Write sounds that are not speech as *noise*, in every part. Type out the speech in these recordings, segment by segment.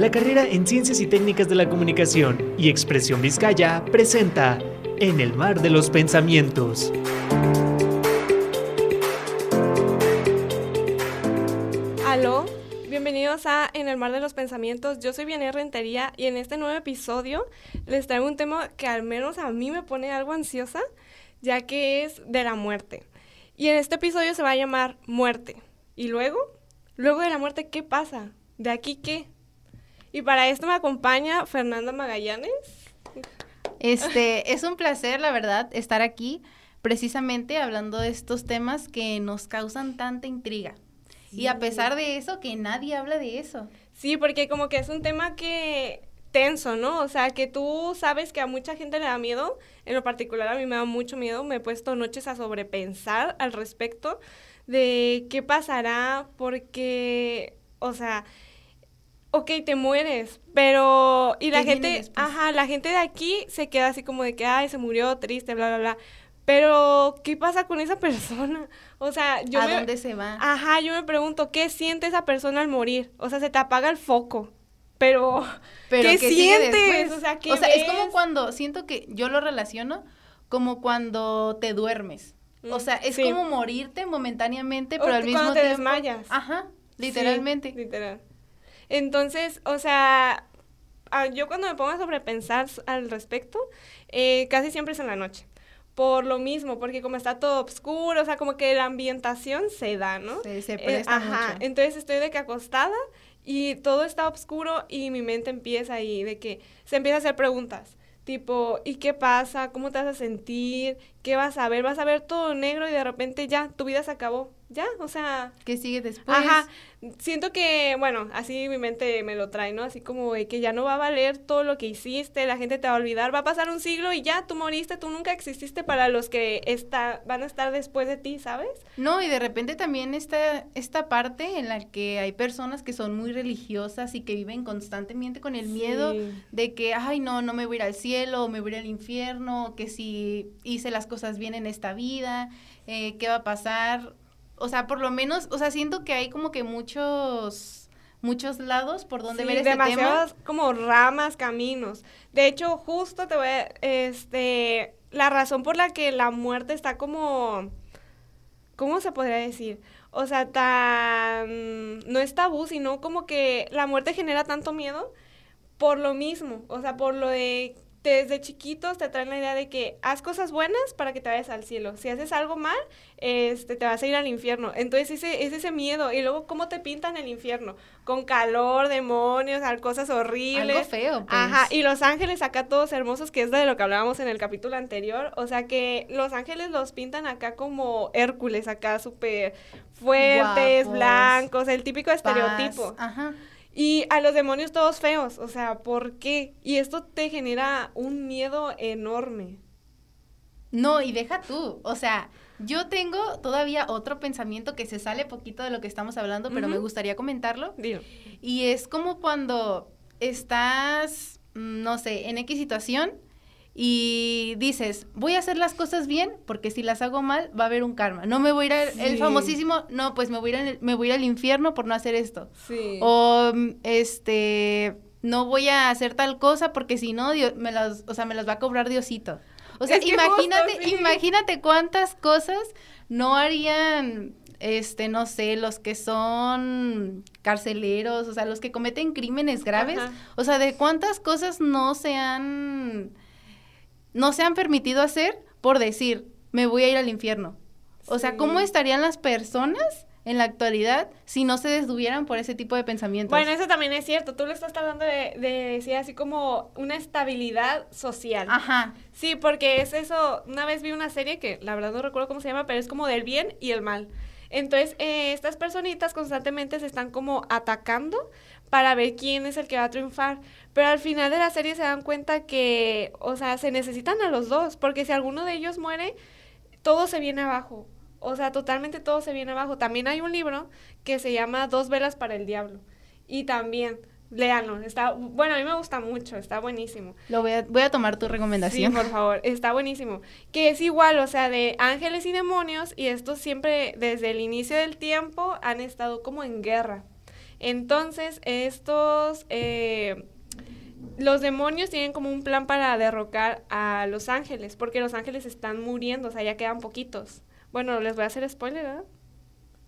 La carrera en Ciencias y Técnicas de la Comunicación y Expresión Vizcaya presenta En el Mar de los Pensamientos. Aló, bienvenidos a En el Mar de los Pensamientos. Yo soy Vianey Rentería y en este nuevo episodio les traigo un tema que al menos a mí me pone algo ansiosa, ya que es de la muerte. Y en este episodio se va a llamar Muerte. ¿Y luego? Luego de la muerte, ¿qué pasa? ¿De aquí qué? Y para esto me acompaña Fernanda Magallanes. Este, es un placer, la verdad, estar aquí precisamente hablando de estos temas que nos causan tanta intriga. Y a pesar de eso, que nadie habla de eso. Sí, porque como que es un tema que tenso, ¿no? O sea, que tú sabes que a mucha gente le da miedo, en lo particular a mí me da mucho miedo, me he puesto noches a sobrepensar al respecto de qué pasará, porque, o sea, ok, te mueres, pero, y la gente, ajá, la gente de aquí se queda así como de que, ay, se murió, triste, bla, bla, bla. Pero, ¿qué pasa con esa *laughs* persona? O sea, yo... ¿A dónde se va? Ajá, yo me pregunto, ¿qué siente esa persona al morir? O sea, se te apaga el foco. Pero, *laughs* ¿qué, sientes? O sea, ¿qué o sea es como cuando, siento que yo lo relaciono como cuando te duermes. o mm, sea, es como morirte momentáneamente, pero al mismo cuando te desmayas. Ajá, literalmente. literal. Entonces, o sea, ah, yo cuando me pongo a sobrepensar al respecto, eh, casi siempre es en la noche. Por lo mismo, porque como está todo oscuro, o sea, como que la ambientación se da, ¿no? Sí, se presta eh, ajá, entonces estoy de que acostada y todo está oscuro y mi mente empieza ahí, de que se empieza a hacer preguntas. Tipo, ¿y qué pasa? ¿Cómo te vas a sentir? ¿Qué vas a ver? Vas a ver todo negro y de repente ya, tu vida se acabó ya, o sea... ¿Qué sigue después? Ajá, siento que, bueno, así mi mente me lo trae, ¿no? Así como de que ya no va a valer todo lo que hiciste, la gente te va a olvidar, va a pasar un siglo y ya, tú moriste, tú nunca exististe para los que está, van a estar después de ti, ¿sabes? No, y de repente también está esta parte en la que hay personas que son muy religiosas y que viven constantemente con el miedo de que, ay, no, no me voy a ir al cielo, me voy a ir al infierno, que si hice las cosas bien en esta vida, eh, ¿qué va a pasar? O sea, por lo menos, o sea, siento que hay como que muchos muchos lados por donde ver este demasiadas como ramas, caminos. De hecho, justo te voy a, este, la razón por la que la muerte está como, ¿cómo se podría decir? O sea, tan, no es tabú, sino como que la muerte genera tanto miedo por lo mismo, o sea, por lo de desde chiquitos te traen la idea de que haz cosas buenas para que te vayas al cielo. Si haces algo mal, este, te vas a ir al infierno. Entonces ese, es ese miedo. Y luego, ¿cómo te pintan el infierno? Con calor, demonios, cosas horribles. Algo feo. Pues. Ajá. Y los ángeles acá todos hermosos, que es de lo que hablábamos en el capítulo anterior. O sea que los ángeles los pintan acá como Hércules, acá súper fuertes, blancos, el típico estereotipo. Ajá. Y a los demonios todos feos, o sea, ¿por qué? Y esto te genera un miedo enorme. No, y deja tú, o sea, yo tengo todavía otro pensamiento que se sale poquito de lo que estamos hablando, pero me gustaría comentarlo. Y es como cuando estás, mm, no sé, en X situación y dices, voy a hacer las cosas bien porque si las hago mal va a haber un karma. No me voy a ir al, el famosísimo, no, pues me voy a ir me voy al infierno por no hacer esto. Sí. O este no voy a hacer tal cosa porque si no Dios me las, o sea, me las va a cobrar Diosito. O sea, imagínate, imagínate cuántas cosas no harían este, no sé, los que son carceleros, o sea, los que cometen crímenes graves, o sea, de cuántas cosas no se han no se han permitido hacer por decir, me voy a ir al infierno. O sea, ¿cómo estarían las personas en la actualidad si no se desduvieran por ese tipo de pensamientos? Bueno, eso también es cierto. Tú lo estás hablando de, de decir así como una estabilidad social. Ajá. Sí, porque es eso. Una vez vi una serie que la verdad no recuerdo cómo se llama, pero es como del bien y el mal. Entonces, eh, estas personitas constantemente se están como atacando para ver quién es el que va a triunfar. Pero al final de la serie se dan cuenta que, o sea, se necesitan a los dos, porque si alguno de ellos muere, todo se viene abajo. O sea, totalmente todo se viene abajo. También hay un libro que se llama Dos velas para el diablo. Y también, léanlo. Está, bueno, a mí me gusta mucho, está buenísimo. Lo voy a, voy a tomar tu recomendación. Sí, por favor, está buenísimo. Que es igual, o sea, de ángeles y demonios, y estos siempre, desde el inicio del tiempo, han estado como en guerra. Entonces, estos... Eh, los demonios tienen como un plan para derrocar a los ángeles, porque los ángeles están muriendo, o sea, ya quedan poquitos. Bueno, les voy a hacer spoiler, ¿verdad?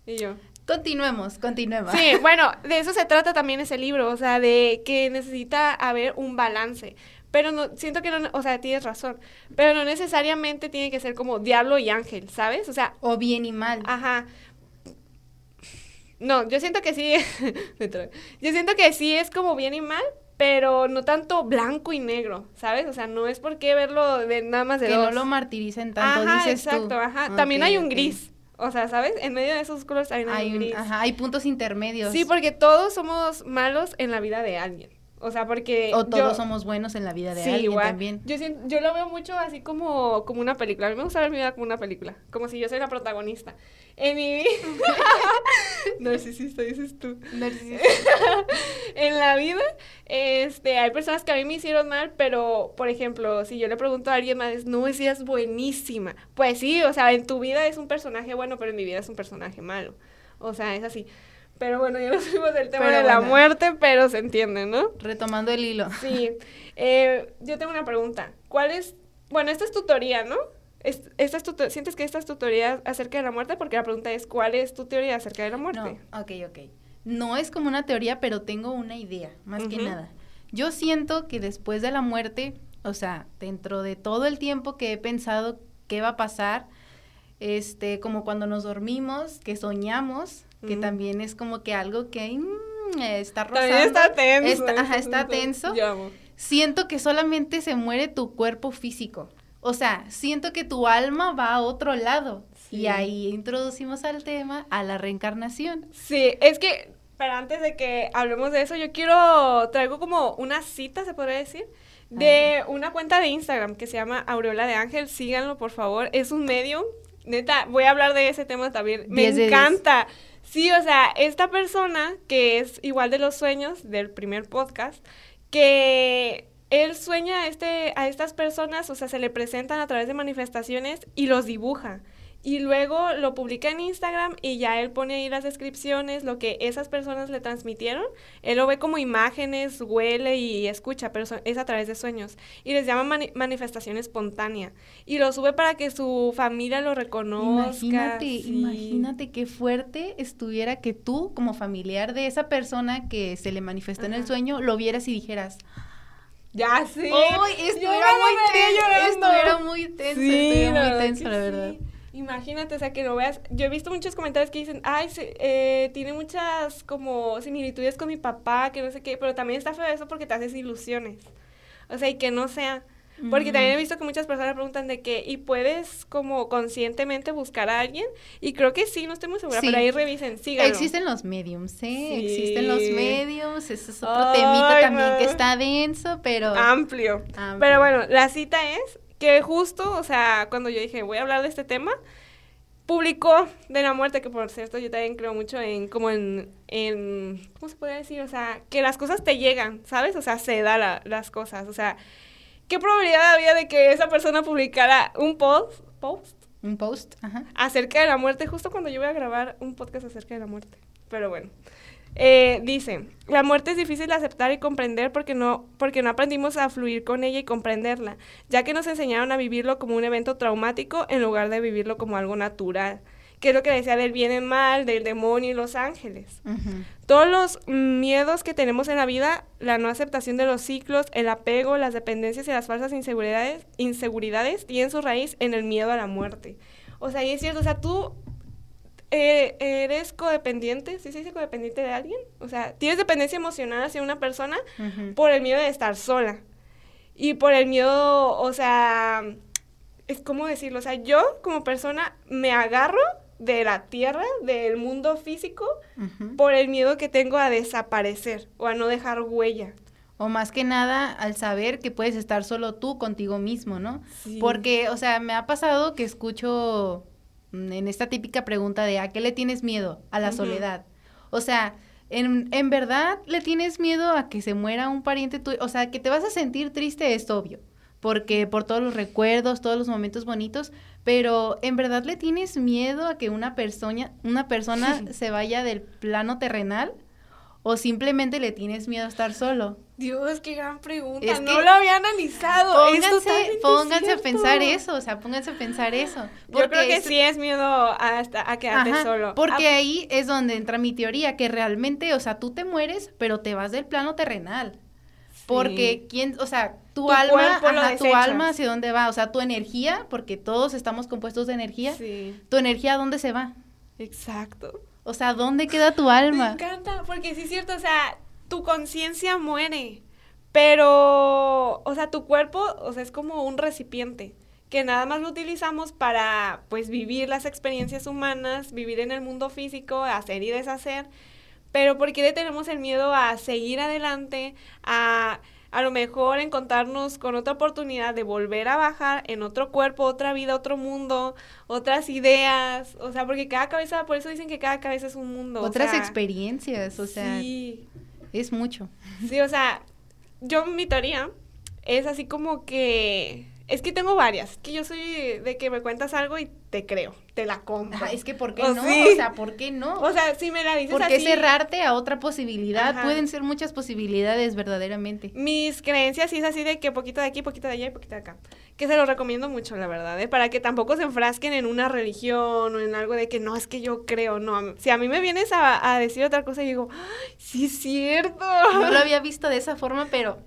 Y yo. Continuemos, continuemos. Sí, *laughs* bueno, de eso se trata también ese libro, o sea, de que necesita haber un balance. Pero no, siento que no, o sea, tienes razón, pero no necesariamente tiene que ser como diablo y ángel, ¿sabes? O sea... O bien y mal. Ajá. No, yo siento que sí, *laughs* yo siento que sí es como bien y mal, pero no tanto blanco y negro, ¿sabes? O sea, no es por qué verlo de nada más de que dos. no lo martiricen tanto, ajá, dices exacto, ajá. También hay un gris. O sea, ¿sabes? En medio de esos colores hay, hay un gris. Ajá, hay puntos intermedios. Sí, porque todos somos malos en la vida de alguien. O sea, porque... O todos somos buenos en la vida de alguien también. Yo, yo lo veo mucho así como, como una película. A mí me gusta ver mi vida como una película. Como si yo soy la protagonista. En mi vida... *laughs* *laughs* Narcisista, dices tú. Narcisista. *laughs* en la vida, este, hay personas que a mí me hicieron mal, pero, por ejemplo, si yo le pregunto a alguien más, no, esa es buenísima. Pues sí, o sea, en tu vida es un personaje bueno, pero en mi vida es un personaje malo. O sea, es así. Pero bueno, ya nos fuimos del tema de la muerte, pero se entiende, ¿no? Retomando el hilo. Sí. Eh, yo tengo una pregunta. ¿Cuál es, bueno, esta es tu teoría, ¿no? esta es tu, ¿Sientes que esta es tu teoría acerca de la muerte? Porque la pregunta es, ¿cuál es tu teoría acerca de la muerte? No, ok, ok. No es como una teoría, pero tengo una idea, más que nada. Yo siento que después de la muerte, o sea, dentro de todo el tiempo que he pensado qué va a pasar, este, como cuando nos dormimos, que soñamos, que también es como que algo que mm, está rozando. También está tenso. ajá, está tenso. Siento que solamente se muere tu cuerpo físico. O sea, siento que tu alma va a otro lado. Y ahí introducimos al tema, a la reencarnación. Sí, es que, pero antes de que hablemos de eso, yo quiero, traigo como una cita, se podría decir, de una cuenta de Instagram que se llama Aureola de Ángel. Síganlo, por favor. Es un medio. Neta, voy a hablar de ese tema también. Me encanta. Sí, o sea, esta persona que es igual de los sueños del primer podcast, que él sueña a, este, a estas personas, o sea, se le presentan a través de manifestaciones y los dibuja. Y luego lo publica en Instagram y ya él pone ahí las descripciones, lo que esas personas le transmitieron. Él lo ve como imágenes, huele y escucha, pero es a través de sueños. Y les llama manifestación espontánea. Y lo sube para que su familia lo reconozca. Imagínate, imagínate qué fuerte estuviera que tú, como familiar de esa persona que se le manifestó en el sueño, lo vieras y dijeras, ya sí. esto era muy tenso, esto era muy tenso, sí, muy tenso, la verdad. Imagínate, o sea, que lo veas. Yo he visto muchos comentarios que dicen, ay, eh, tiene muchas como similitudes con mi papá, que no sé qué, pero también está feo eso porque te haces ilusiones. O sea, y que no sea. Porque también he visto que muchas personas preguntan de qué, y puedes como conscientemente buscar a alguien, y creo que sí, no estoy muy segura, pero ahí revisen, síganlo. Existen los mediums, ¿eh? Existen los mediums, ese es otro temita también que está denso, pero... Amplio. Pero bueno, la cita es que justo, o sea, cuando yo dije, voy a hablar de este tema, publicó de la muerte, que por cierto yo también creo mucho en, como en, en ¿cómo se puede decir? O sea, que las cosas te llegan, ¿sabes? O sea, se da las cosas, o sea, ¿qué probabilidad había de que esa persona publicara un post, post? Un post, ajá. Acerca de la muerte, justo cuando yo voy a grabar un podcast acerca de la muerte. Pero bueno. Eh, dice, la muerte es difícil de aceptar y comprender porque no, porque no aprendimos a fluir con ella y comprenderla, ya que nos enseñaron a vivirlo como un evento traumático en lugar de vivirlo como algo natural, que es lo que decía del bien y mal, del demonio y los ángeles. Todos los miedos que tenemos en la vida, la no aceptación de los ciclos, el apego, las dependencias y las falsas inseguridades, inseguridades tienen su raíz en el miedo a la muerte. O sea, y es cierto, o sea, tú eh, eres codependiente, ¿sí se dice codependiente de alguien? O sea, tienes dependencia emocional hacia una persona por el miedo de estar sola. Y por el miedo, o sea, es como decirlo, o sea, yo como persona me agarro de la tierra, del mundo físico, por el miedo que tengo a desaparecer o a no dejar huella. O más que nada al saber que puedes estar solo tú contigo mismo, ¿no? Porque, o sea, me ha pasado que escucho en esta típica pregunta de ¿a qué le tienes miedo? A la soledad. O sea, en, en, verdad le tienes miedo a que se muera un pariente tuyo, o sea, que te vas a sentir triste es obvio, porque por todos los recuerdos, todos los momentos bonitos, pero en verdad le tienes miedo a que una persona, una persona *laughs* se vaya del plano terrenal o simplemente le tienes miedo a estar solo. Dios, qué gran pregunta. no lo había analizado. Pónganse, pónganse a pensar eso, o sea, pónganse a pensar eso. Yo creo que sí es miedo a, a quedarte solo. Porque ah, ahí es donde entra mi teoría, que realmente, o sea, tú te mueres, pero te vas del plano terrenal. Porque quién, o sea, tu, alma, tu alma hacia dónde va, o sea, tu energía, porque todos estamos compuestos de energía. Tu energía a dónde se va? Exacto. O sea, ¿dónde queda tu alma? Me encanta, porque sí es cierto, o sea, tu conciencia muere, pero, o sea, tu cuerpo, o sea, es como un recipiente que nada más lo utilizamos para, pues, vivir las experiencias humanas, vivir en el mundo físico, hacer y deshacer, pero ¿por qué le tenemos el miedo a seguir adelante, a a lo mejor encontrarnos con otra oportunidad de volver a bajar en otro cuerpo, otra vida, otro mundo, otras ideas, o sea, porque cada cabeza, por eso dicen que cada cabeza es un mundo. Otras experiencias, o sea, sí. es mucho. Sí, o sea, yo mi teoría es así como que es que tengo varias. Que yo soy de que me cuentas algo y te creo, te la compro. es que ¿por qué no? O sea, ¿por qué no? O sea, si me la dices ¿Por qué cerrarte a otra posibilidad? Pueden ser muchas posibilidades verdaderamente. Mis creencias sí es así de que poquito de aquí, poquito de allá y poquito de acá. Que se lo recomiendo mucho, la verdad, ¿eh? Para que tampoco se enfrasquen en una religión o en algo de que no, es que yo creo, no. Si a mí me vienes a, a decir otra cosa y digo, sí es cierto! No lo *laughs* había visto de esa forma, pero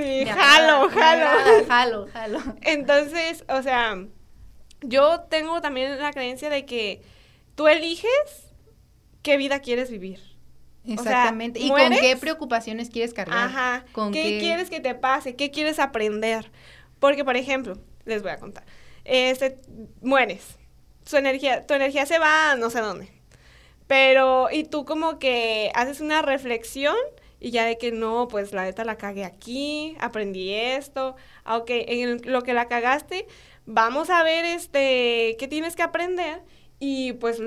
Sí, jalo, jalo. jalo, jalo. Entonces, o sea, yo tengo también la creencia de que tú eliges qué vida quieres vivir. Exactamente. ¿Y con qué preocupaciones quieres cargar? Ajá. ¿Con qué, quieres que te pase? ¿Qué quieres aprender? Porque, por ejemplo, les voy a contar. Este, mueres. Su energía, tu energía se va a no sé dónde. Pero, y tú como que haces una reflexión y ya de que no, pues la neta la cagué aquí, aprendí esto, aunque en lo que la cagaste, vamos a ver este qué tienes que aprender y pues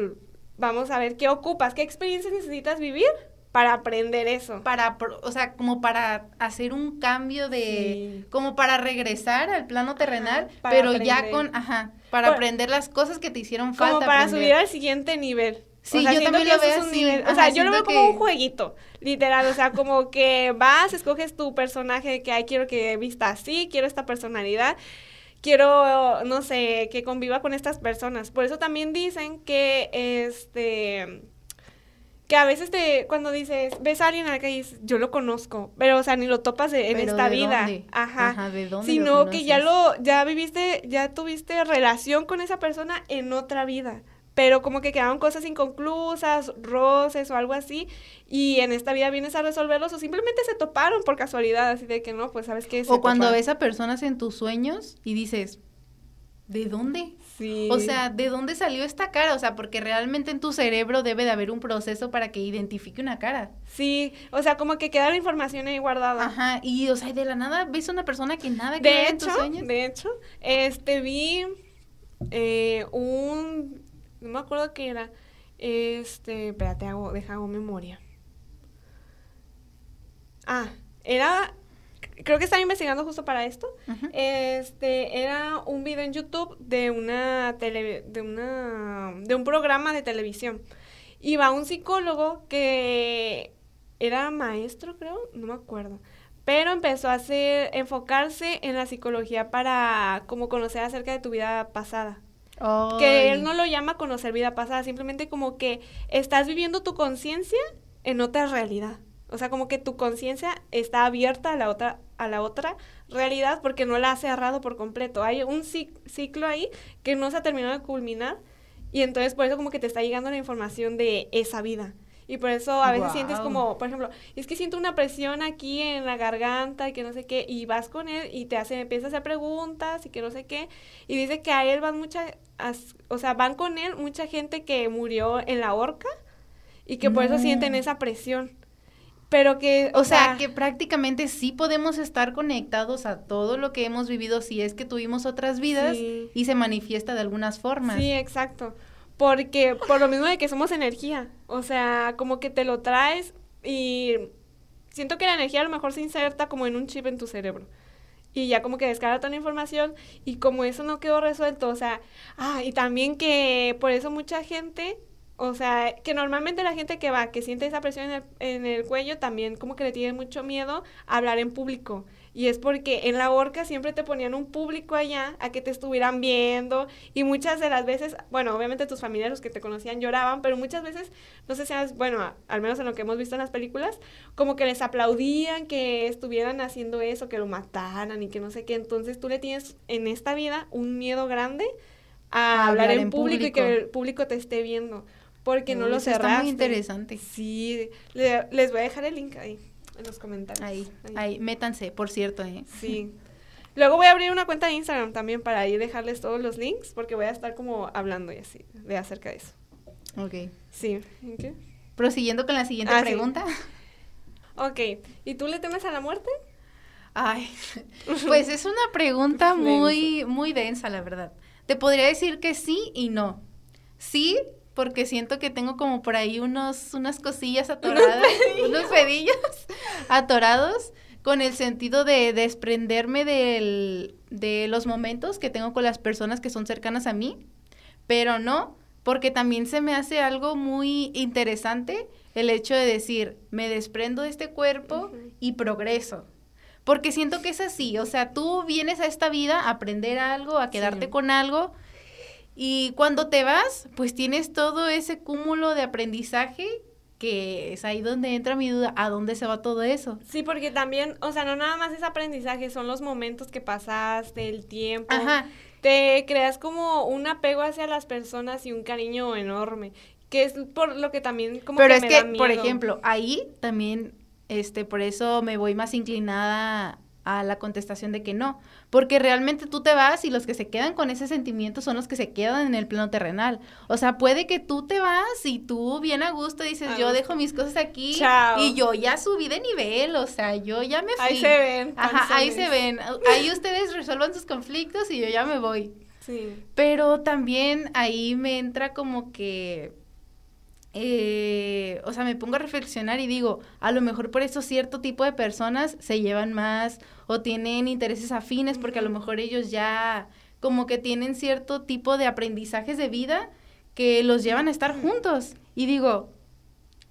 vamos a ver qué ocupas, qué experiencias necesitas vivir para aprender eso. Para, o sea, como para hacer un cambio de, como para regresar al plano terrenal, pero ya con, ajá, para aprender las cosas que te hicieron falta. Como para subir al siguiente nivel. Sí, yo también lo veo así. o sea, yo lo veo como un jueguito, literal. O sea, como que vas, escoges tu personaje que hay, quiero que vista así, quiero esta personalidad, quiero, no sé, que conviva con estas personas. Por eso también dicen que, este, que a veces te, cuando dices, ves a alguien acá y dices, yo lo conozco, pero, o sea, ni lo topas en esta vida. Ajá. Ajá ¿de dónde Sino que ya lo, ya viviste, ya tuviste relación con esa persona en otra vida pero como que quedaron cosas inconclusas, roces o algo así, y en esta vida vienes a resolverlos o simplemente se toparon por casualidad, así de que no, pues sabes que... O cuando ves a personas en tus sueños y dices, ¿de dónde? Sí. O sea, ¿de dónde salió esta cara? O sea, porque realmente en tu cerebro debe de haber un proceso para que identifique una cara. Sí, o sea, como que queda la información ahí guardada. Ajá, y o sea, de la nada ves a una persona que nada que ver en tus sueños. De hecho, este vi eh, un no me acuerdo qué era. Este, espérate, hago, deja hago memoria. Ah, era creo que estaba investigando justo para esto. Este era un video en YouTube de una tele, de una de un programa de televisión. Iba un psicólogo que era maestro, creo, no me acuerdo. Pero empezó a hacer enfocarse en la psicología para como conocer acerca de tu vida pasada. Que él no lo llama conocer vida pasada, simplemente como que estás viviendo tu conciencia en otra realidad. O sea, como que tu conciencia está abierta a la otra a la otra realidad porque no la ha cerrado por completo. Hay un ciclo ahí que no se ha terminado de culminar y entonces por eso como que te está llegando la información de esa vida. Y por eso a veces sientes como, por ejemplo, es que siento una presión aquí en la garganta y que no sé qué, y vas con él y te hace, empieza a hacer preguntas y que no sé qué, y dice que a él van muchas, o sea, van con él mucha gente que murió en la horca y que por eso sienten esa presión. Pero que, o, sea, que prácticamente sí podemos estar conectados a todo lo que hemos vivido si es que tuvimos otras vidas y se manifiesta de algunas formas. Sí, exacto. Porque, por lo mismo de que somos energía. O sea, como que te lo traes y siento que la energía a lo mejor se inserta como en un chip en tu cerebro. Y ya como que descarga toda la información y como eso no quedó resuelto, o sea, ah, y también que por eso mucha gente O sea, que normalmente la gente que va, que siente esa presión en el, en el cuello, también como que le tiene mucho miedo a hablar en público. Y es porque en la horca siempre te ponían un público allá a que te estuvieran viendo. Y muchas de las veces, bueno, obviamente tus familiares, los que te conocían, lloraban, pero muchas veces, no sé si, es, bueno, al menos en lo que hemos visto en las películas, como que les aplaudían que estuvieran haciendo eso, que lo mataran y que no sé qué. Entonces tú le tienes en esta vida un miedo grande a, hablar, en, público, y que el público te esté viendo. Porque no lo cerraste. Está muy interesante. Sí, les voy a dejar el link ahí en los comentarios. Ahí, ahí, métanse, por cierto, ¿eh? Sí. *laughs* Luego voy a abrir una cuenta de Instagram también para ahí dejarles todos los links, porque voy a estar como hablando y así, de acerca de eso. Ok. Sí. qué? Prosiguiendo con la siguiente ah, pregunta. Ok. ¿Y tú le temes a la muerte? Ay, *laughs* pues es una pregunta muy, muy densa, la verdad. Te podría decir que sí y no. Sí, porque siento que tengo como por ahí unos, unas cosillas atoradas, unos pedillos *laughs* atorados con el sentido de desprenderme del, de los momentos que tengo con las personas que son cercanas a mí, pero no, porque también se me hace algo muy interesante el hecho de decir, me desprendo de este cuerpo y progreso. Porque siento que es así, o sea, tú vienes a esta vida a aprender algo, a quedarte con algo, y cuando te vas, pues tienes todo ese cúmulo de aprendizaje que es ahí donde entra mi duda, ¿a dónde se va todo eso? Sí, porque también, o sea, no nada más es aprendizaje, son los momentos que pasaste, el tiempo. Ajá. Te creas como un apego hacia las personas y un cariño enorme, que es por lo que también como Pero es que, por ejemplo, ahí también, este, por eso me voy más inclinada a la contestación de que no, porque realmente tú te vas y los que se quedan con ese sentimiento son los que se quedan en el plano terrenal. O sea, puede que tú te vas y tú bien a gusto dices, yo dejo mis cosas aquí y yo ya subí de nivel, o sea, yo ya me fui. Ahí se ven. Ajá, ahí se ven. *laughs* Ahí ustedes resuelvan sus conflictos y yo ya me voy. Sí. Pero también ahí me entra como que eh, o sea, me pongo a reflexionar y digo, a lo mejor por eso cierto tipo de personas se llevan más o tienen intereses afines porque a lo mejor ellos ya como que tienen cierto tipo de aprendizajes de vida que los llevan a estar juntos. Y digo,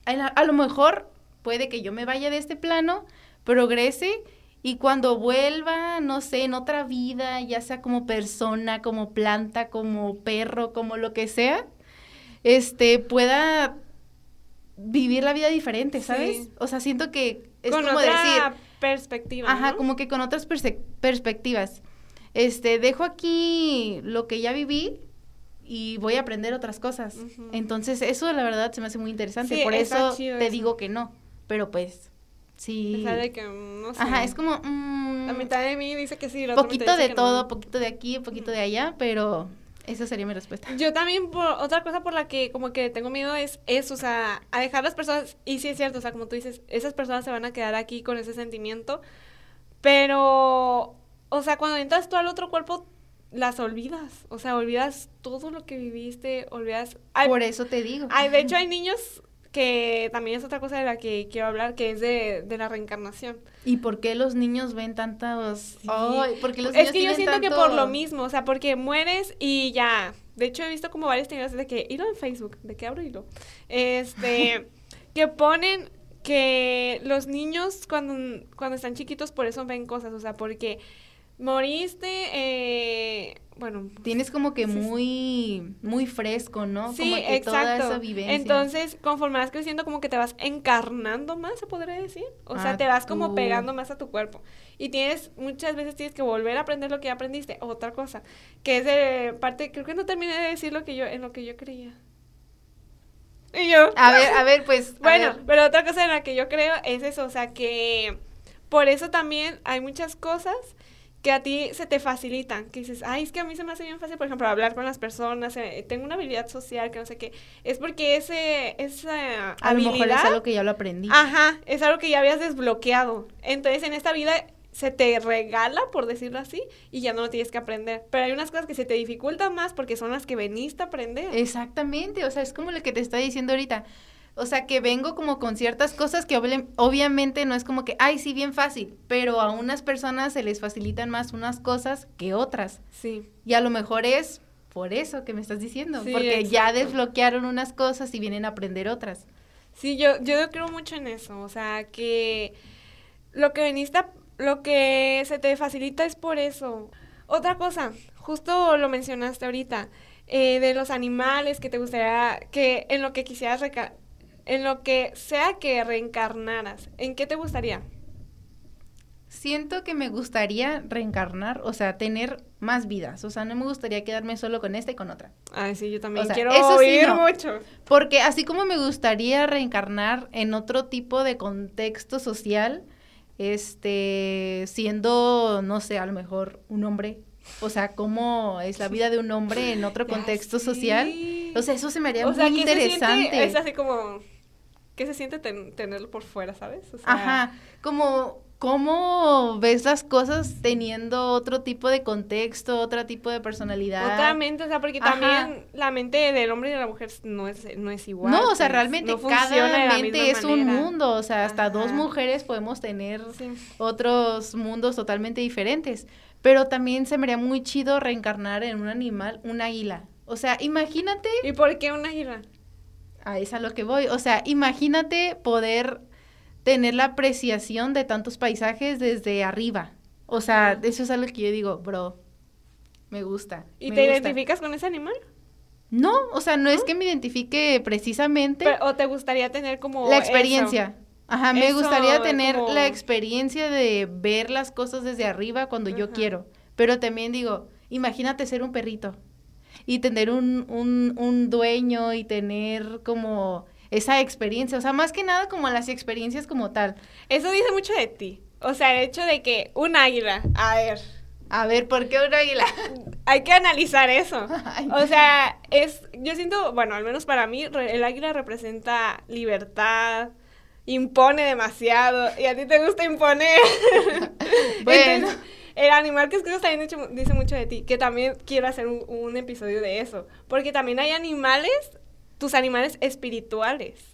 a, lo mejor puede que yo me vaya de este plano, progrese y cuando vuelva, no sé, en otra vida, ya sea como persona, como planta, como perro, como lo que sea, este, pueda vivir la vida diferente, ¿sabes? O sea, siento que es como otra perspectiva. Ajá, como que con otras perspectivas. Este, dejo aquí lo que ya viví y voy a aprender otras cosas. Entonces, eso la verdad se me hace muy interesante. Por eso te digo que no. Pero pues, sí. que, no sé. Ajá, es como. Mm, la mitad de mí dice que sí. poquito de todo, poquito de aquí, poquito de allá, pero esa sería mi respuesta. Yo también, otra cosa por la que como que tengo miedo es eso, o sea, a dejar las personas, y sí es cierto, o sea, como tú dices, esas personas se van a quedar aquí con ese sentimiento, pero, o sea, cuando entras tú al otro cuerpo, las olvidas, o sea, olvidas todo lo que viviste, olvidas... por eso te digo. Hay, de hecho, hay niños que también es otra cosa de la que quiero hablar, que es de, la reencarnación. ¿Y por qué los niños ven porque los es que yo siento que por lo mismo, o sea, porque mueres y ya... De hecho, he visto como varios teorías de que... Hilo en Facebook, ¿de qué abro hilo? Este... *laughs* que ponen que los niños cuando, cuando están chiquitos por eso ven cosas, o sea, porque moriste, eh, bueno. Tienes como que muy, muy fresco, ¿no? Sí, como que Toda esa vivencia. Entonces, conforme vas creciendo, como que te vas encarnando más, se podría decir. O sea, ah, te vas como pegando más a tu cuerpo. Y tienes, muchas veces tienes que volver a aprender lo que ya aprendiste. Otra cosa, que es de parte, creo que no terminé de decir lo que yo, en lo que yo creía. Y yo. A ver, a ver, pues. *laughs* bueno, pero otra cosa en la que yo creo es eso, o sea, que por eso también hay muchas cosas que a ti se te facilitan, que dices, ay, es que a mí se me hace bien fácil, por ejemplo, hablar con las personas, eh, tengo una habilidad social, que no sé qué, es porque ese, esa A lo mejor es algo que ya lo aprendí. Ajá, es algo que ya habías desbloqueado. Entonces, en esta vida se te regala, por decirlo así, y ya no lo tienes que aprender. Pero hay unas cosas que se te dificultan más porque son las que veniste a aprender. Exactamente, o sea, es como lo que te estoy diciendo ahorita o sea, que vengo como con ciertas cosas que obviamente no es como que, ay, sí, bien fácil, pero a unas personas se les facilitan más unas cosas que otras. Sí. Y a lo mejor es por eso que me estás diciendo, porque ya desbloquearon unas cosas y vienen a aprender otras. Sí, yo, yo creo mucho en eso, o sea, que lo que veniste, lo que se te facilita es por eso. Otra cosa, justo lo mencionaste ahorita, eh, de los animales que te gustaría, que en lo que quisieras, en lo que sea que reencarnaras, ¿en qué te gustaría? Siento que me gustaría reencarnar, o sea, tener más vidas. O sea, no me gustaría quedarme solo con esta y con otra. Ay, sí, yo también quiero oír mucho. Porque así como me gustaría reencarnar en otro tipo de contexto social, este, siendo, no sé, a lo mejor un hombre. O sea, cómo es la vida de un hombre en otro *laughs* contexto social. O sea, eso se me haría muy interesante. es así como, ¿qué se siente tenerlo por fuera, sabes? Ajá, como ¿Cómo ves las cosas teniendo otro tipo de contexto, otro tipo de personalidad? Otra mente, o sea, porque también la mente del hombre y de la mujer no es, no es igual. No, o sea, pues, realmente cada mente es un mundo, o sea, hasta dos mujeres podemos tener otros mundos totalmente diferentes. Pero también se me haría muy chido reencarnar en un animal, un águila. O sea, imagínate. ¿Y por qué un águila? A es a lo que voy. O sea, imagínate poder tener la apreciación de tantos paisajes desde arriba. O sea, eso es algo que yo digo, bro, me gusta. ¿Y te identificas con ese animal? No, o sea, no, es que me identifique precisamente. ¿O te gustaría tener como... La experiencia. Ajá, me gustaría tener la experiencia de ver las cosas desde arriba cuando yo quiero. Pero también digo, imagínate ser un perrito y tener un, un, un dueño y tener como esa experiencia, o sea, más que nada como las experiencias como tal. Eso dice mucho de ti, o sea, el hecho de que un águila, a ver. A ver, ¿por qué un águila? *laughs* Hay que analizar eso. *laughs* O sea, es, yo siento, bueno, al menos para mí, el águila representa libertad, impone demasiado, y a ti te gusta imponer. *laughs* bueno. El animal que escuchas también dice mucho de ti, que también quiero hacer un, un, episodio de eso, porque también hay animales tus animales espirituales.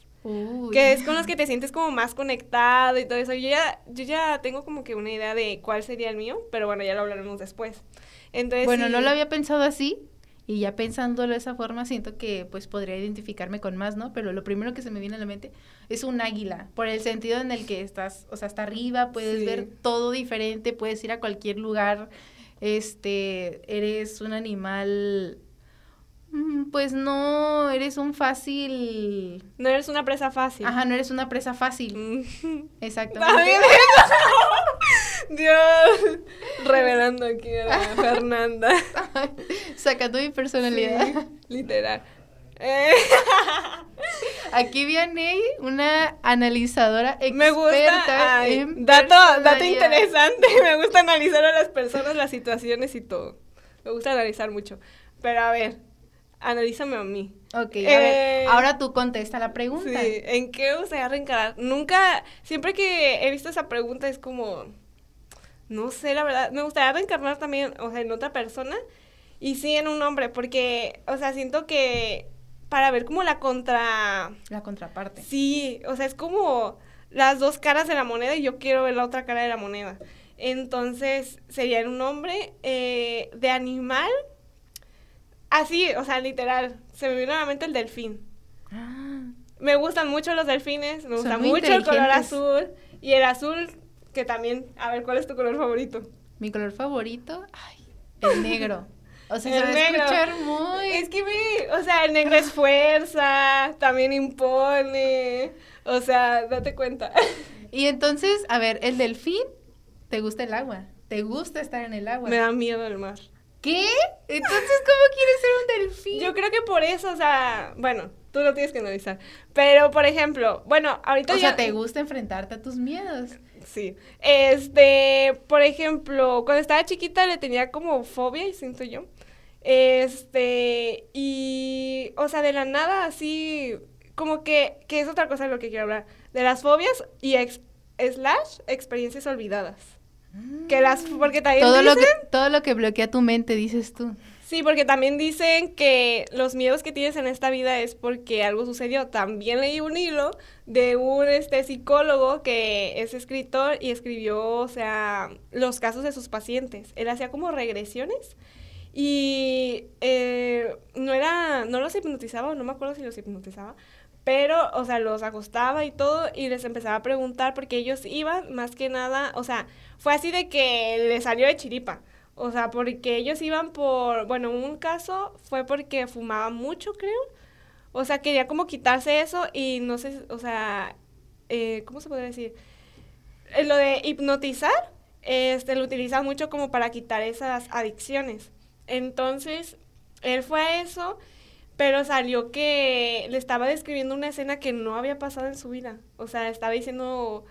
Que es con los que te sientes como más conectado y todo eso. Yo ya, yo ya tengo como que una idea de cuál sería el mío, pero bueno, ya lo hablaremos después. Entonces, bueno, no lo había pensado así, y ya pensándolo de esa forma, siento que pues podría identificarme con más, ¿no? Pero lo primero que se me viene a la mente es un águila, por el sentido en el que estás, o sea, hasta arriba, puedes ver todo diferente, puedes ir a cualquier lugar, este, eres un animal Mm, pues no eres un fácil. No eres una presa fácil. Ajá, no eres una presa fácil. Mm. *laughs* Dios. Revelando aquí a *laughs* Fernanda. *laughs* Sacando mi personalidad. literal. *laughs* Aquí viene una analizadora experta me gusta, dato, dato interesante. Me gusta analizar a las personas, las situaciones y todo. Me gusta analizar mucho. Pero a ver, Analízame a mí. Ok, a ver, eh, ahora tú contesta la pregunta. Sí, ¿en qué gustaría reencarnar? Nunca, siempre que he visto esa pregunta es como, no sé, la verdad, me gustaría reencarnar también, o sea, en otra persona y sí en un hombre, porque, o sea, siento que para ver como la contra... La contraparte. Sí, o sea, es como las dos caras de la moneda y yo quiero ver la otra cara de la moneda. Entonces, sería en un hombre eh, de animal Así, o sea, literal. Se me vino a la mente el delfín. Ah. Me gustan mucho los delfines, me gusta mucho el color azul. Y el azul, que también, a ver, ¿cuál es tu color favorito? Mi color favorito, ay, el negro. O sea, *laughs* el se negro. escuchar muy... Es que o sea, el negro es fuerza, también impone, o sea, date cuenta. *laughs* Y entonces, a ver, el delfín, ¿te gusta el agua? ¿Te gusta estar en el agua? Me da miedo el mar. ¿Qué? Entonces, ¿cómo quieres ser un delfín? Yo creo que por eso, o sea, bueno, tú lo tienes que analizar. Pero, por ejemplo, bueno, ahorita O sea, ¿te gusta enfrentarte a tus miedos? Sí. Este, por ejemplo, cuando estaba chiquita le tenía como fobia, y siento yo. Este, y, o sea, de la nada, así, como que, que es otra cosa de lo que quiero hablar. De las fobias y ex, slash experiencias olvidadas. Que las, porque también todo lo que Todo lo que bloquea tu mente, dices tú. Sí, porque también dicen que los miedos que tienes en esta vida es porque algo sucedió. También leí un hilo de un este, psicólogo que es escritor y escribió, o sea, los casos de sus pacientes. Él hacía como regresiones y eh, no era, no los hipnotizaba, no me acuerdo si los hipnotizaba, pero, o sea, los acostaba y todo y les empezaba a preguntar porque ellos iban más que nada, o sea, fue así de que le salió de chiripa. O sea, porque ellos iban por, bueno, un caso fue porque fumaba mucho, creo. O sea, quería como quitarse eso y no sé, o sea, eh, ¿cómo se puede decir? Eh, lo de hipnotizar, este, lo utilizan mucho como para quitar esas adicciones. Entonces, él fue a eso, pero salió que le estaba describiendo una escena que no había pasado en su vida. O sea, estaba diciendo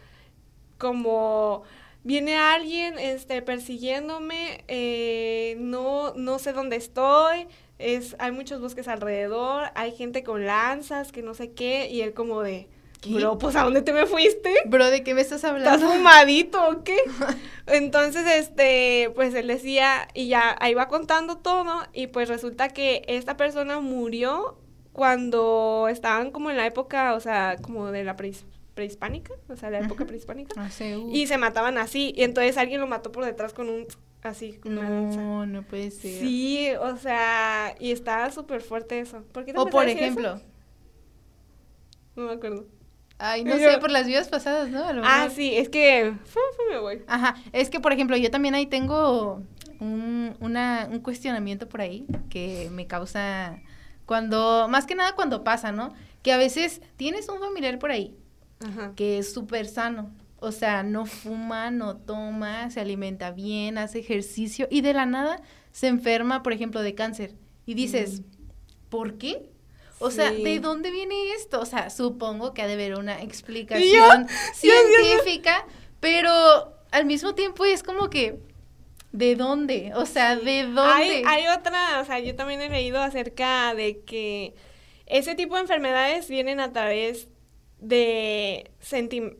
como viene alguien este, persiguiéndome, eh, no, no sé dónde estoy, es, hay muchos bosques alrededor, hay gente con lanzas, que no sé qué, y él como de, Bro, pues ¿a dónde te me fuiste? Bro, ¿de qué me estás hablando? ¿Estás fumadito o qué? *laughs* Entonces, este, pues él decía, y ya ahí va contando todo, y pues resulta que esta persona murió cuando estaban como en la época, o sea, como de la prehispánica, o sea, la época prehispánica. Ah, y se mataban así, y entonces alguien lo mató por detrás con un así, con no, No, puede ser. Sí, o sea, y estaba súper fuerte eso. ¿Por qué o por ejemplo. No me acuerdo. Ay, no sé, por las vidas pasadas, ¿no? Ah, sí, es que me voy. Ajá, es que, por ejemplo, yo también ahí tengo un, una, un cuestionamiento por ahí que me causa cuando, más que nada cuando pasa, ¿no? Que a veces tienes un familiar por ahí que es súper sano, o sea, no fuma, no toma, se alimenta bien, hace ejercicio y de la nada se enferma, por ejemplo, de cáncer. Y dices, ¿por qué? O sea, ¿de dónde viene esto? O sea, supongo que ha de haber una explicación científica, pero al mismo tiempo es como que, ¿de dónde? O sea, ¿de dónde? Hay, hay otra, o sea, yo también he leído acerca de que ese tipo de enfermedades vienen a través de,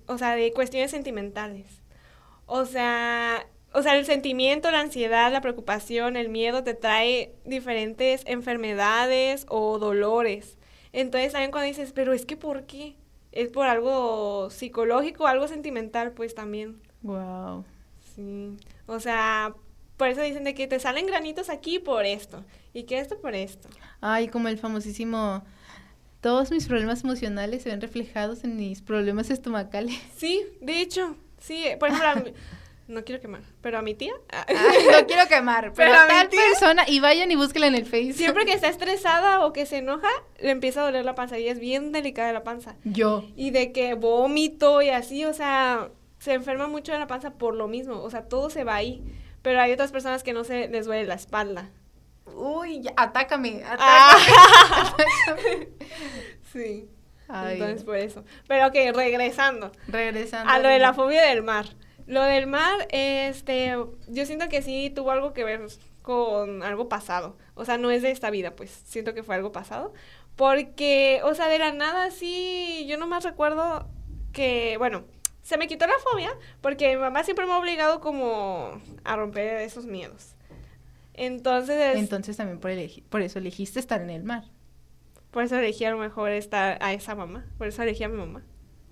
o sea, de cuestiones sentimentales. O sea, o sea, el sentimiento, la ansiedad, la preocupación, el miedo te trae diferentes enfermedades o dolores. Entonces, ¿saben cuando dices, pero es que por qué? Es por algo psicológico, algo sentimental, pues también. Wow. Sí. O sea, por eso dicen de que te salen granitos aquí por esto y que esto por esto. Ay, como el famosísimo todos mis problemas emocionales se ven reflejados en mis problemas estomacales. *laughs* Sí, de hecho, sí, por ejemplo, *laughs* no quiero quemar, pero a mi tía. Ah, no quiero quemar, *laughs* pero, a tal persona, y vayan y búsquenla en el Facebook. Siempre que está estresada o que se enoja, le empieza a doler la panza y es bien delicada la panza. Yo. Y de que vómito y así, o sea, se enferma mucho de la panza por lo mismo, o sea, todo se va ahí. Pero hay otras personas que no se les duele la espalda. Uy, atácame, ah. atácame. *laughs* sí. Entonces, por eso. Pero que regresando. Regresando. A lo de la fobia del mar. Lo del mar, este, yo siento que sí tuvo algo que ver con algo pasado. O sea, no es de esta vida, pues siento que fue algo pasado. Porque, o sea, de la nada sí, yo nomás recuerdo que, bueno, se me quitó la fobia porque mi mamá siempre me ha obligado como a romper esos miedos. Entonces... Entonces también por, por eso elegiste estar en el mar. Por eso elegí a lo mejor estar a esa mamá. Por eso elegí a mi mamá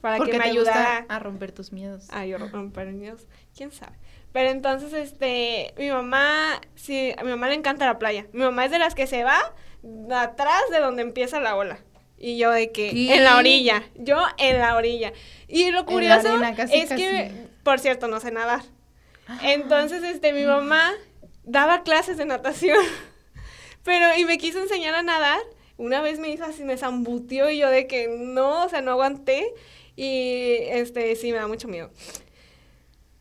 para que me ayudara a romper tus miedos. A romper mis miedos, quién sabe. Pero entonces, este, mi mamá, sí, a mi mamá le encanta la playa. Mi mamá es de las que se va atrás de donde empieza la ola. Y yo de que en la orilla, yo en la orilla. Y lo curioso es que, por cierto, no sé nadar. Entonces, este, mi mamá daba clases de natación. *laughs* Pero, y me quiso enseñar a nadar. Una vez me hizo así, me zambutió y yo de que no, o sea, no aguanté. Y este, sí, me da mucho miedo.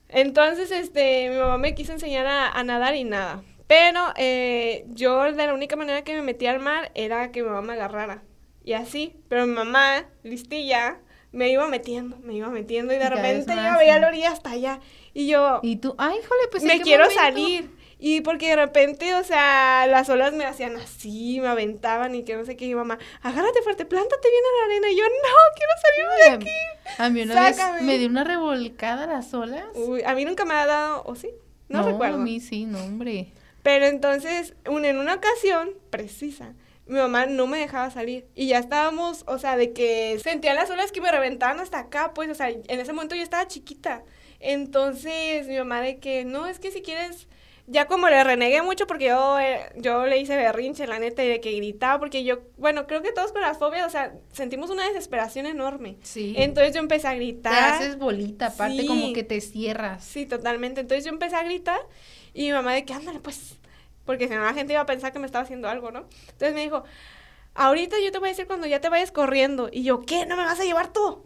Entonces, este, mi mamá me quiso enseñar a, nadar y nada. Pero eh, yo de la única manera que me metía al mar era que mi mamá me agarrara. Y así. Pero mi mamá, listilla, me iba metiendo, me iba metiendo y de repente yo veía la orilla hasta allá. Y yo... Y tú, ay, jole, pues... Me quiero salir. Y porque de repente, o sea, las olas me hacían así, me aventaban y que no sé qué, y mamá, agárrate fuerte, plántate bien en la arena. Y yo, no, quiero salirme de aquí. A mí una vez me dio una revolcada las olas. Uy, a mí nunca me ha dado, ¿o sí? No, recuerdo. a mí sí, no, hombre. Pero entonces, en una ocasión precisa, mi mamá no me dejaba salir. Y ya estábamos, o sea, de que sentía las olas que me reventaban hasta acá, pues, o sea, en ese momento yo estaba chiquita. Entonces, mi mamá de que, no, es que si quieres ya como le renegué mucho porque yo, eh, yo le hice berrinche, la neta, de que gritaba, porque yo, bueno, creo que todos con las fobias, o sea, sentimos una desesperación enorme. Sí. Entonces yo empecé a gritar. Te haces bolita, aparte Sí. como que te cierras. Sí, totalmente. Entonces yo empecé a gritar y mi mamá de que ándale, pues, porque si no la gente iba a pensar que me estaba haciendo algo, ¿no? Entonces me dijo, ahorita yo te voy a decir cuando ya te vayas corriendo. Y yo, ¿qué? ¿No me vas a llevar tú?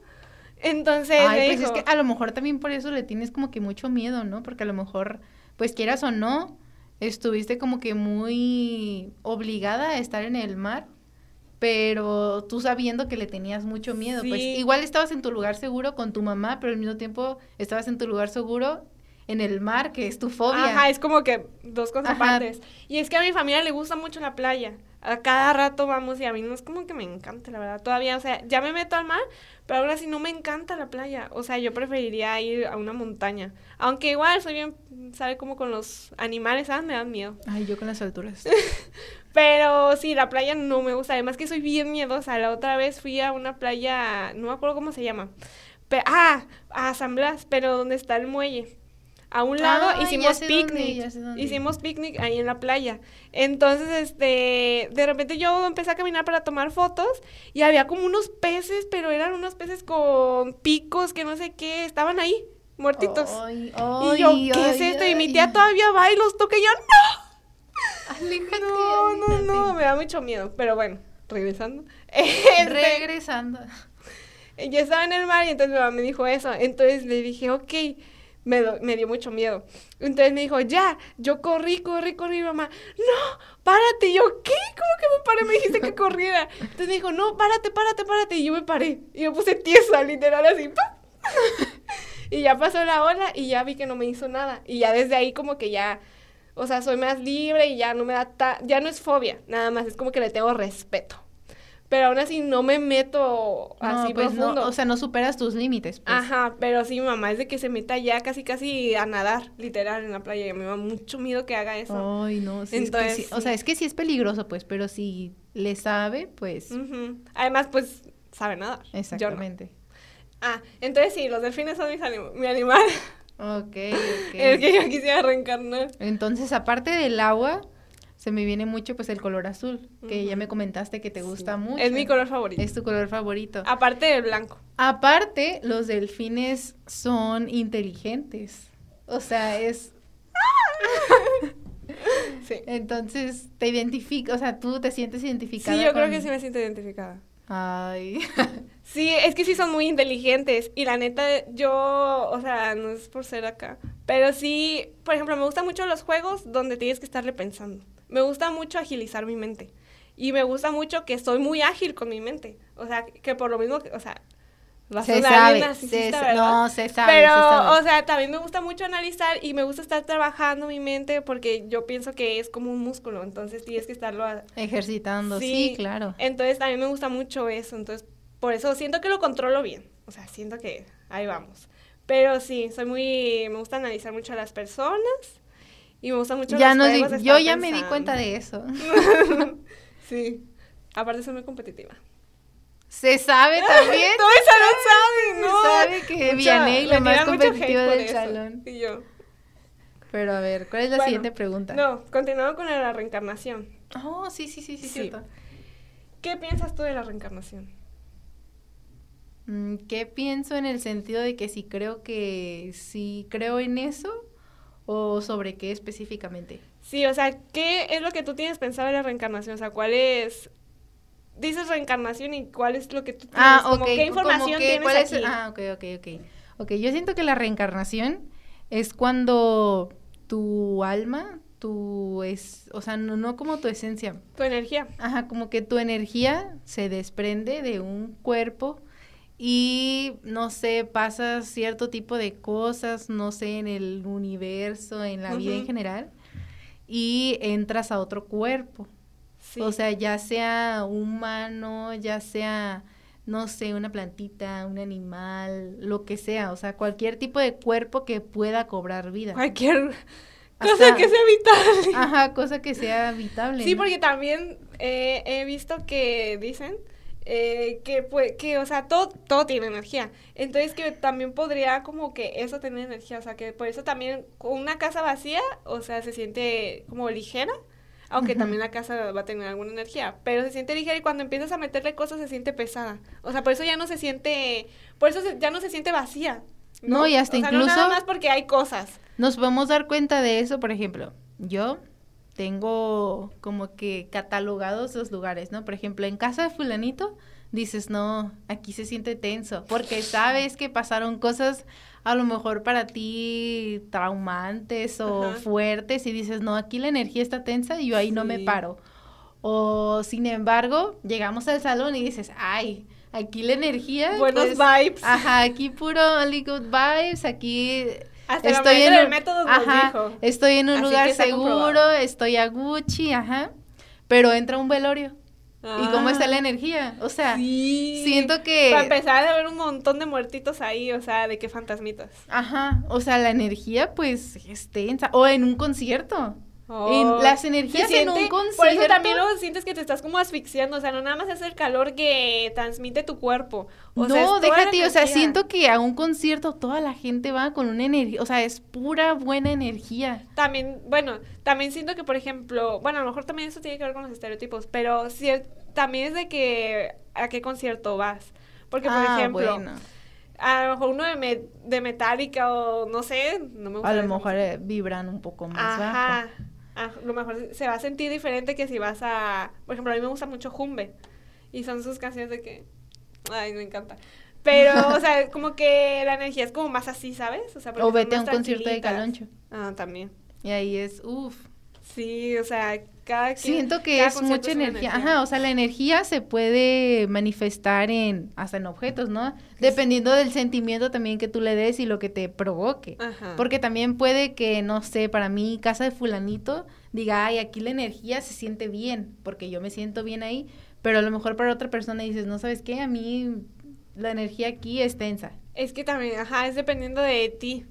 Entonces me Ay, pues dijo, es que a lo mejor también por eso le tienes como que mucho miedo, ¿no? Porque a lo mejor, pues quieras o no, estuviste como que muy obligada a estar en el mar, pero tú sabiendo que le tenías mucho miedo. Pues igual estabas en tu lugar seguro con tu mamá, pero al mismo tiempo estabas en tu lugar seguro en el mar, que es tu fobia. Ajá, es como que dos contrapartes. Y es que a mi familia le gusta mucho la playa. A cada rato vamos y a mí no es como que me encanta, la verdad. Todavía, o sea, ya me meto al mar, pero ahora sí no me encanta la playa. O sea, yo preferiría ir a una montaña. Aunque igual soy bien, ¿sabe? Como con los animales, ¿sabes? Me dan miedo. *laughs* Ay, yo con las alturas. Pero sí, la playa no me gusta. Además que soy bien miedosa. La otra vez fui a una playa, no me acuerdo cómo se llama. Pe- ah, a San Blas, pero donde está el muelle. A un lado Ah, hicimos picnic. dónde. Hicimos picnic ahí en la playa. Entonces, este, de repente yo empecé a caminar para tomar fotos y había como unos peces, pero eran unos peces con picos que no sé qué, estaban ahí, muertitos. Y yo, ¿qué es esto? Y mi tía todavía va y los toca y yo, ¡no! Aléjate, No, no, no, me da mucho miedo. Pero bueno, regresando. *laughs* Este, Regresando. yo estaba en el mar y entonces mi mamá me dijo eso. Entonces le dije, ok, me, me dio mucho miedo. Entonces me dijo, ya, yo corrí, corrí, corrí, mamá. No, párate. Y yo, ¿qué? ¿Cómo que me paré? Me dijiste que corriera. Entonces me dijo, no, párate, párate, párate. Y yo me paré. Y me puse tiesa, literal, así. *laughs* y ya pasó la ola y ya vi que no me hizo nada. Y ya desde ahí como que ya... O sea, soy más libre y ya no me da ta- ya no es fobia, nada más, es como que le tengo respeto. Pero aún así no me meto así no, pues profundo. no, o sea, no superas tus límites. Pues. Ajá, pero sí, mamá es de que se meta ya casi casi a nadar, literal, en la playa. Y me da mucho miedo que haga eso. Ay, no, sí, es que Entonces, sí- o sea, es que sí es peligroso, pues, pero si le sabe, pues. Además, pues, sabe nadar. Yo no. exactamente. Ah, entonces sí, los delfines son mis anim- mi animal. Ok, El ok. *laughs* que yo quisiera reencarnar. Entonces, aparte del agua, se me viene mucho, pues, el color azul, que ya me comentaste que te gusta Sí. mucho. Es mi color favorito. Es tu color favorito. Aparte del blanco. Aparte, los delfines son inteligentes. O sea, es... *laughs* Sí. Entonces, te identifica, o sea, tú te sientes identificada Sí, yo creo que sí me siento identificada. Ay. *laughs* Sí, es que sí son muy inteligentes y la neta yo, o sea, no es por ser acá, pero sí, por ejemplo, me gustan mucho los juegos donde tienes que estarle pensando. Me gusta mucho agilizar mi mente y me gusta mucho que soy muy ágil con mi mente, o sea, que por lo mismo, que, o sea, va a Se sabe, se no, se sabe, Pero, se sabe. o sea, también me gusta mucho analizar y me gusta estar trabajando mi mente porque yo pienso que es como un músculo, entonces tienes que estarlo a- Ejercitando, sí, Sí. claro. entonces también me gusta mucho eso, entonces por eso siento que lo controlo bien, o sea, siento que ahí vamos. Pero sí, soy muy, me gusta analizar mucho a las personas y me gusta mucho Ya los nos juegos yo ya me di cuenta de eso. *laughs* sí, aparte soy muy competitiva. Se sabe también. *laughs* No, esa no sabe, no. sabe que Vianey, la más competitiva del eso. salón. Y yo, Pero a ver, ¿cuál es la Bueno, siguiente pregunta? no, continuando con la reencarnación. Oh, sí, sí, sí, sí, Sí. cierto. ¿Qué piensas tú de la reencarnación? Mm, ¿Qué pienso en el sentido de que si creo que si creo en eso o sobre qué específicamente? Sí, o sea, ¿qué es lo que tú tienes pensado de la reencarnación? O sea, ¿cuál es... Dices reencarnación y cuál es lo que tú tienes, Ah, como ok. qué información como que, tienes ¿cuál es- aquí? Ah, ok, ok, ok. Ok, yo siento que la reencarnación es cuando tu alma, tu es, o sea, no, no como tu esencia, Tu energía. Ajá, como que tu energía se desprende de un cuerpo y, no sé, pasas cierto tipo de cosas, no sé, en el universo, en la vida en general, y entras a otro cuerpo. Sí. O sea, ya sea humano, ya sea, no sé, una plantita, un animal, lo que sea, o sea, cualquier tipo de cuerpo que pueda cobrar vida. cualquier Hasta- cosa que sea vital. Ajá, cosa que sea habitable. Sí, ¿no? porque también eh, he visto que dicen eh, que, pues, que, o sea, todo, todo tiene energía. Entonces, que también podría como que eso tener energía, o sea, que por eso también con una casa vacía, o sea, se siente como ligera, aunque también la casa va a tener alguna energía, pero se siente ligera y cuando empiezas a meterle cosas se siente pesada. O sea, por eso ya no se siente, por eso ya no se siente vacía. No, y hasta incluso... No nada más porque hay cosas. Nos podemos dar cuenta de eso, por ejemplo, yo tengo como que catalogados los lugares, ¿no? Por ejemplo, en casa de fulanito dices, no, aquí se siente tenso, porque sabes que pasaron cosas a lo mejor para ti traumantes o fuertes y dices, no, aquí la energía está tensa y yo ahí no me paro. O sin embargo, llegamos al salón y dices, ay, aquí la energía. Buenos pues, vibes. Ajad, aquí puro only good vibes, aquí hasta estoy en el método ajá, Estoy en un lugar seguro, estoy a Gucci, ajá. Pero entra un velorio. ¿Y cómo está la ah. energía? O sea, siento que... Para empezar a ver un montón de muertitos ahí, o sea, de qué fantasmitas. Ajá, o sea, la energía pues es tensa. O en un concierto. Oh, las energías en un concierto. Por eso también luego sientes que te estás como asfixiando. O sea, no nada más es el calor que transmite tu cuerpo. O no, déjate, o sea, siento que a un concierto toda la gente va con una energía. O sea, es pura buena energía. También, bueno, también siento que, por ejemplo, bueno, a lo mejor también eso tiene que ver con los estereotipos, pero si, también es de que a qué concierto vas. Porque, por ah, ejemplo. A lo mejor uno de, de Metallica o no sé, no me gusta. A lo mejor eh, vibran un poco más Ajá a lo mejor se va a sentir diferente que si vas a, por ejemplo, a mí me gusta mucho Jumbe y son sus canciones de que, ay, me encanta. Pero, *laughs* o sea, como que la energía es como más así, ¿sabes? O, sea, o vete a un concierto de Caloncho. Ah, también. Y ahí es, uff. Sí, o sea, cada Siento que es mucha energía. Ajá, o sea, la energía se puede manifestar en, hasta en objetos, ¿no? Dependiendo del sentimiento también que tú le des y lo que te provoque. Ajá. Porque también puede que, no sé, para mí, casa de fulanito, diga, ay, aquí la energía se siente bien, porque yo me siento bien ahí, pero a lo mejor para otra persona dices, no, ¿sabes qué? A mí la energía aquí es tensa. Es que también, ajá, es dependiendo de ti.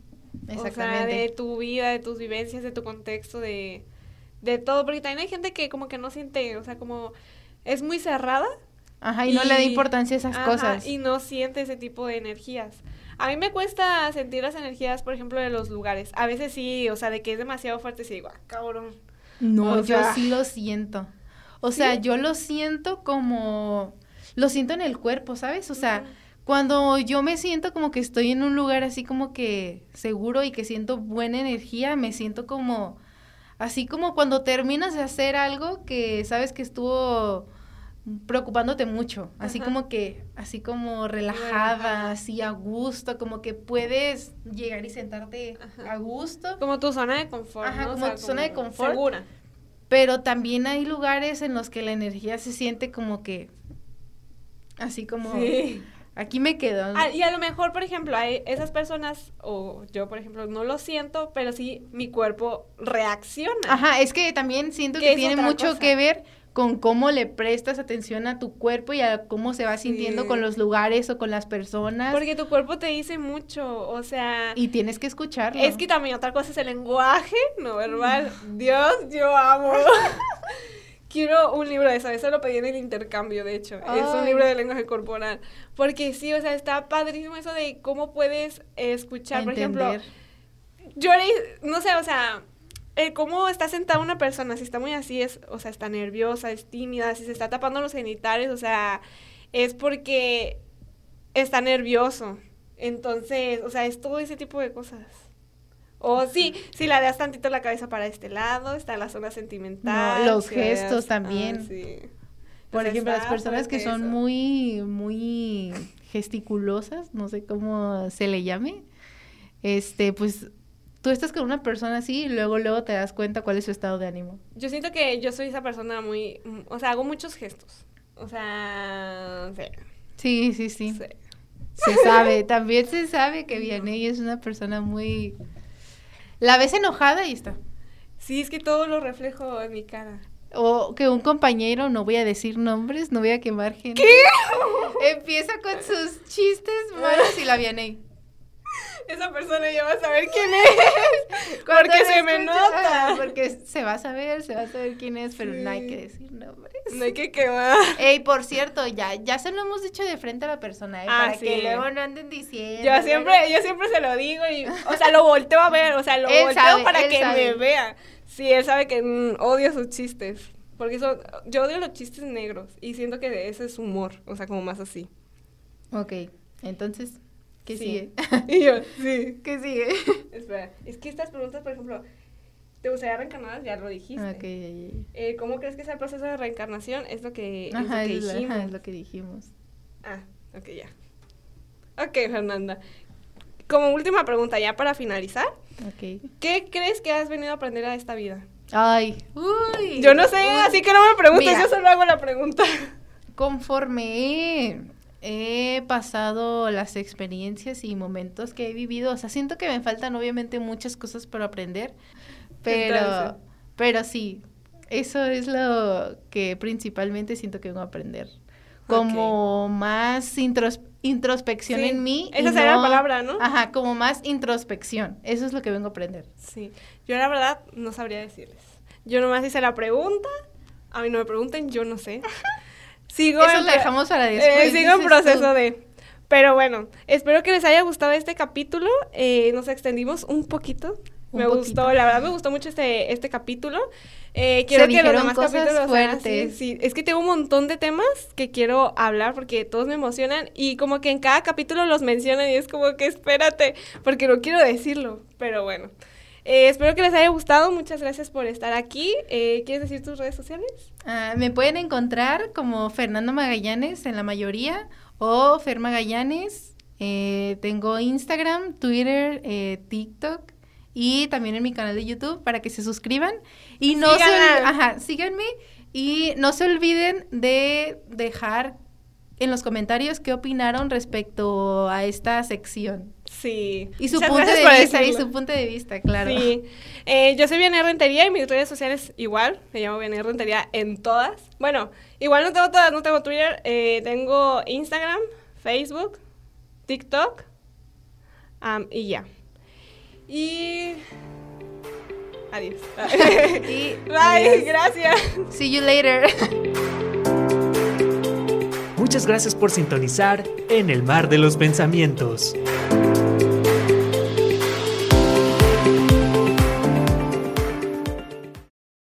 Exactamente. O sea, de tu vida, de tus vivencias, de tu contexto, de de todo, porque también hay gente que como que no siente, o sea, como es muy cerrada. Ajá, y, no le da importancia a esas cosas. Y no siente ese tipo de energías. A mí me cuesta sentir las energías, por ejemplo, de los lugares. A veces sí, o sea, de que es demasiado fuerte, sí digo, ah, cabrón. No, yo sí lo siento. O sea, yo lo siento como, lo siento en el cuerpo, ¿sabes? O sea, cuando yo me siento como que estoy en un lugar así como que seguro y que siento buena energía, me siento como Así como cuando terminas de hacer algo que sabes que estuvo preocupándote mucho, así como que, así como relajada, así a gusto, como que puedes llegar y sentarte a gusto. Como tu zona de confort. Ajá, como tu zona de confort. Segura. Pero también hay lugares en los que la energía se siente como que, así como... Sí. Aquí me quedo. Ah, y a lo mejor, por ejemplo, hay esas personas, o yo, por ejemplo, no lo siento, pero sí mi cuerpo reacciona. Ajá, es que también siento que, tiene mucho que ver con cómo le prestas atención a tu cuerpo y a cómo se va sintiendo con los lugares o con las personas. Porque tu cuerpo te dice mucho, o sea... Y tienes que escucharlo. Es que también otra cosa es el lenguaje no verbal. *laughs* Dios, yo amo. *laughs* Quiero un libro de eso, eso lo pedí en el intercambio, de hecho. Es un libro de lenguaje corporal. Porque sí, o sea, está padrísimo eso de cómo puedes escuchar, por ejemplo. Yo no sé, o sea, cómo está sentada una persona, si está muy así, es, o sea, está nerviosa, es tímida, si se está tapando los genitales, o sea, es porque está nervioso. Entonces, o sea, es todo ese tipo de cosas. O sí, si la das tantito la cabeza para este lado, está la zona sentimental. los gestos también. Ah, Por ejemplo, las personas que son muy, muy gesticulosas, no sé cómo se le llame, este, pues tú estás con una persona así y luego, luego te das cuenta cuál es su estado de ánimo. Yo siento que yo soy esa persona muy, o sea, hago muchos gestos. O sea, sí. Sí, sí, sí. Se sabe, también se sabe que *laughs* Vianney es una persona muy la ves enojada y está. Sí, es que todo lo reflejo en mi cara. O que un compañero, no voy a decir nombres, no voy a quemar gente. ¿Qué? *laughs* Empieza con sus chistes malos y la viene. Esa persona ya va a saber quién es. porque se me nota. Porque se va a saber, se va a saber quién es, pero no hay que decir nombres. No hay que quemar. Ey, por cierto, ya, ya se lo hemos dicho de frente a la persona, ¿eh? Ah, para sí. que luego no anden diciendo. Yo siempre, yo siempre se lo digo y, o sea, lo volteo a ver, o sea, lo Él volteo sabe, para que sabe. me vea. Sí, él sabe que mm, odio sus chistes. Porque son, yo odio los chistes negros y siento que ese es humor, o sea, como más así. Ok, entonces, ¿qué Sí. sigue? *laughs* Y yo, sí. ¿Qué sigue? *laughs* Espera, es que estas preguntas, por ejemplo, ¿te gustaría reencarnar? Ya lo dijiste. Ok, ya, ya, ya. Eh, ¿Cómo crees que es el proceso de reencarnación? Es lo que, es lo que es, la- dijimos. ajá, es lo que dijimos. Ah, ok, ya. Ok, Fernanda. Como última pregunta, ya para finalizar, Ok. ¿qué crees que has venido a aprender a esta vida? Ay, uy. Yo no sé, uy. así que no me preguntes, Mira. yo solo hago la pregunta. Conforme he, pasado las experiencias y momentos que he vivido, o sea, siento que me faltan obviamente muchas cosas por aprender, pero, Entonces. pero sí, eso es lo que principalmente siento que vengo a aprender. Como más intros- introspección Sí, en mí. esa sería la palabra, ¿no? Ajá, como más introspección. Eso es lo que vengo a aprender. Sí, yo la verdad no sabría decirles. Yo nomás hice la pregunta, a mí no me pregunten, yo no sé. *laughs* Sigo Eso en lo dejamos para eh, después. sigo en proceso tú. de... Pero bueno, espero que les haya gustado este capítulo. Eh, nos extendimos un poquito. Un me poquito. gustó, la verdad me gustó mucho este, este capítulo. Eh, quiero Se que los demás capítulos fuertes. Sí, es que tengo un montón de temas que quiero hablar porque todos me emocionan y como que en cada capítulo los mencionan y es como que espérate, porque no quiero decirlo, pero bueno. Eh, espero que les haya gustado, muchas gracias por estar aquí. Eh, ¿Quieres decir tus redes sociales? Ah, me pueden encontrar como Fernando Magallanes en la mayoría o Fer Magallanes. Eh, tengo Instagram, Twitter, TikTok y también en mi canal de YouTube para que se suscriban. Y no se ajá, síganme y no se olviden de dejar en los comentarios qué opinaron respecto a esta sección. Sí. Y su Muchas punto de vista, y su punto de vista, claro. Sí. Eh, yo soy Vianney Rentería y mis redes sociales igual. Me llamo Vianney Rentería en todas. Bueno, igual no tengo todas, no tengo Twitter. eh, tengo Instagram, Facebook, TikTok. y ya. Y. Adiós. *laughs* Y *laughs* Bye, gracias. See you later. Muchas gracias por sintonizar en el mar de los pensamientos.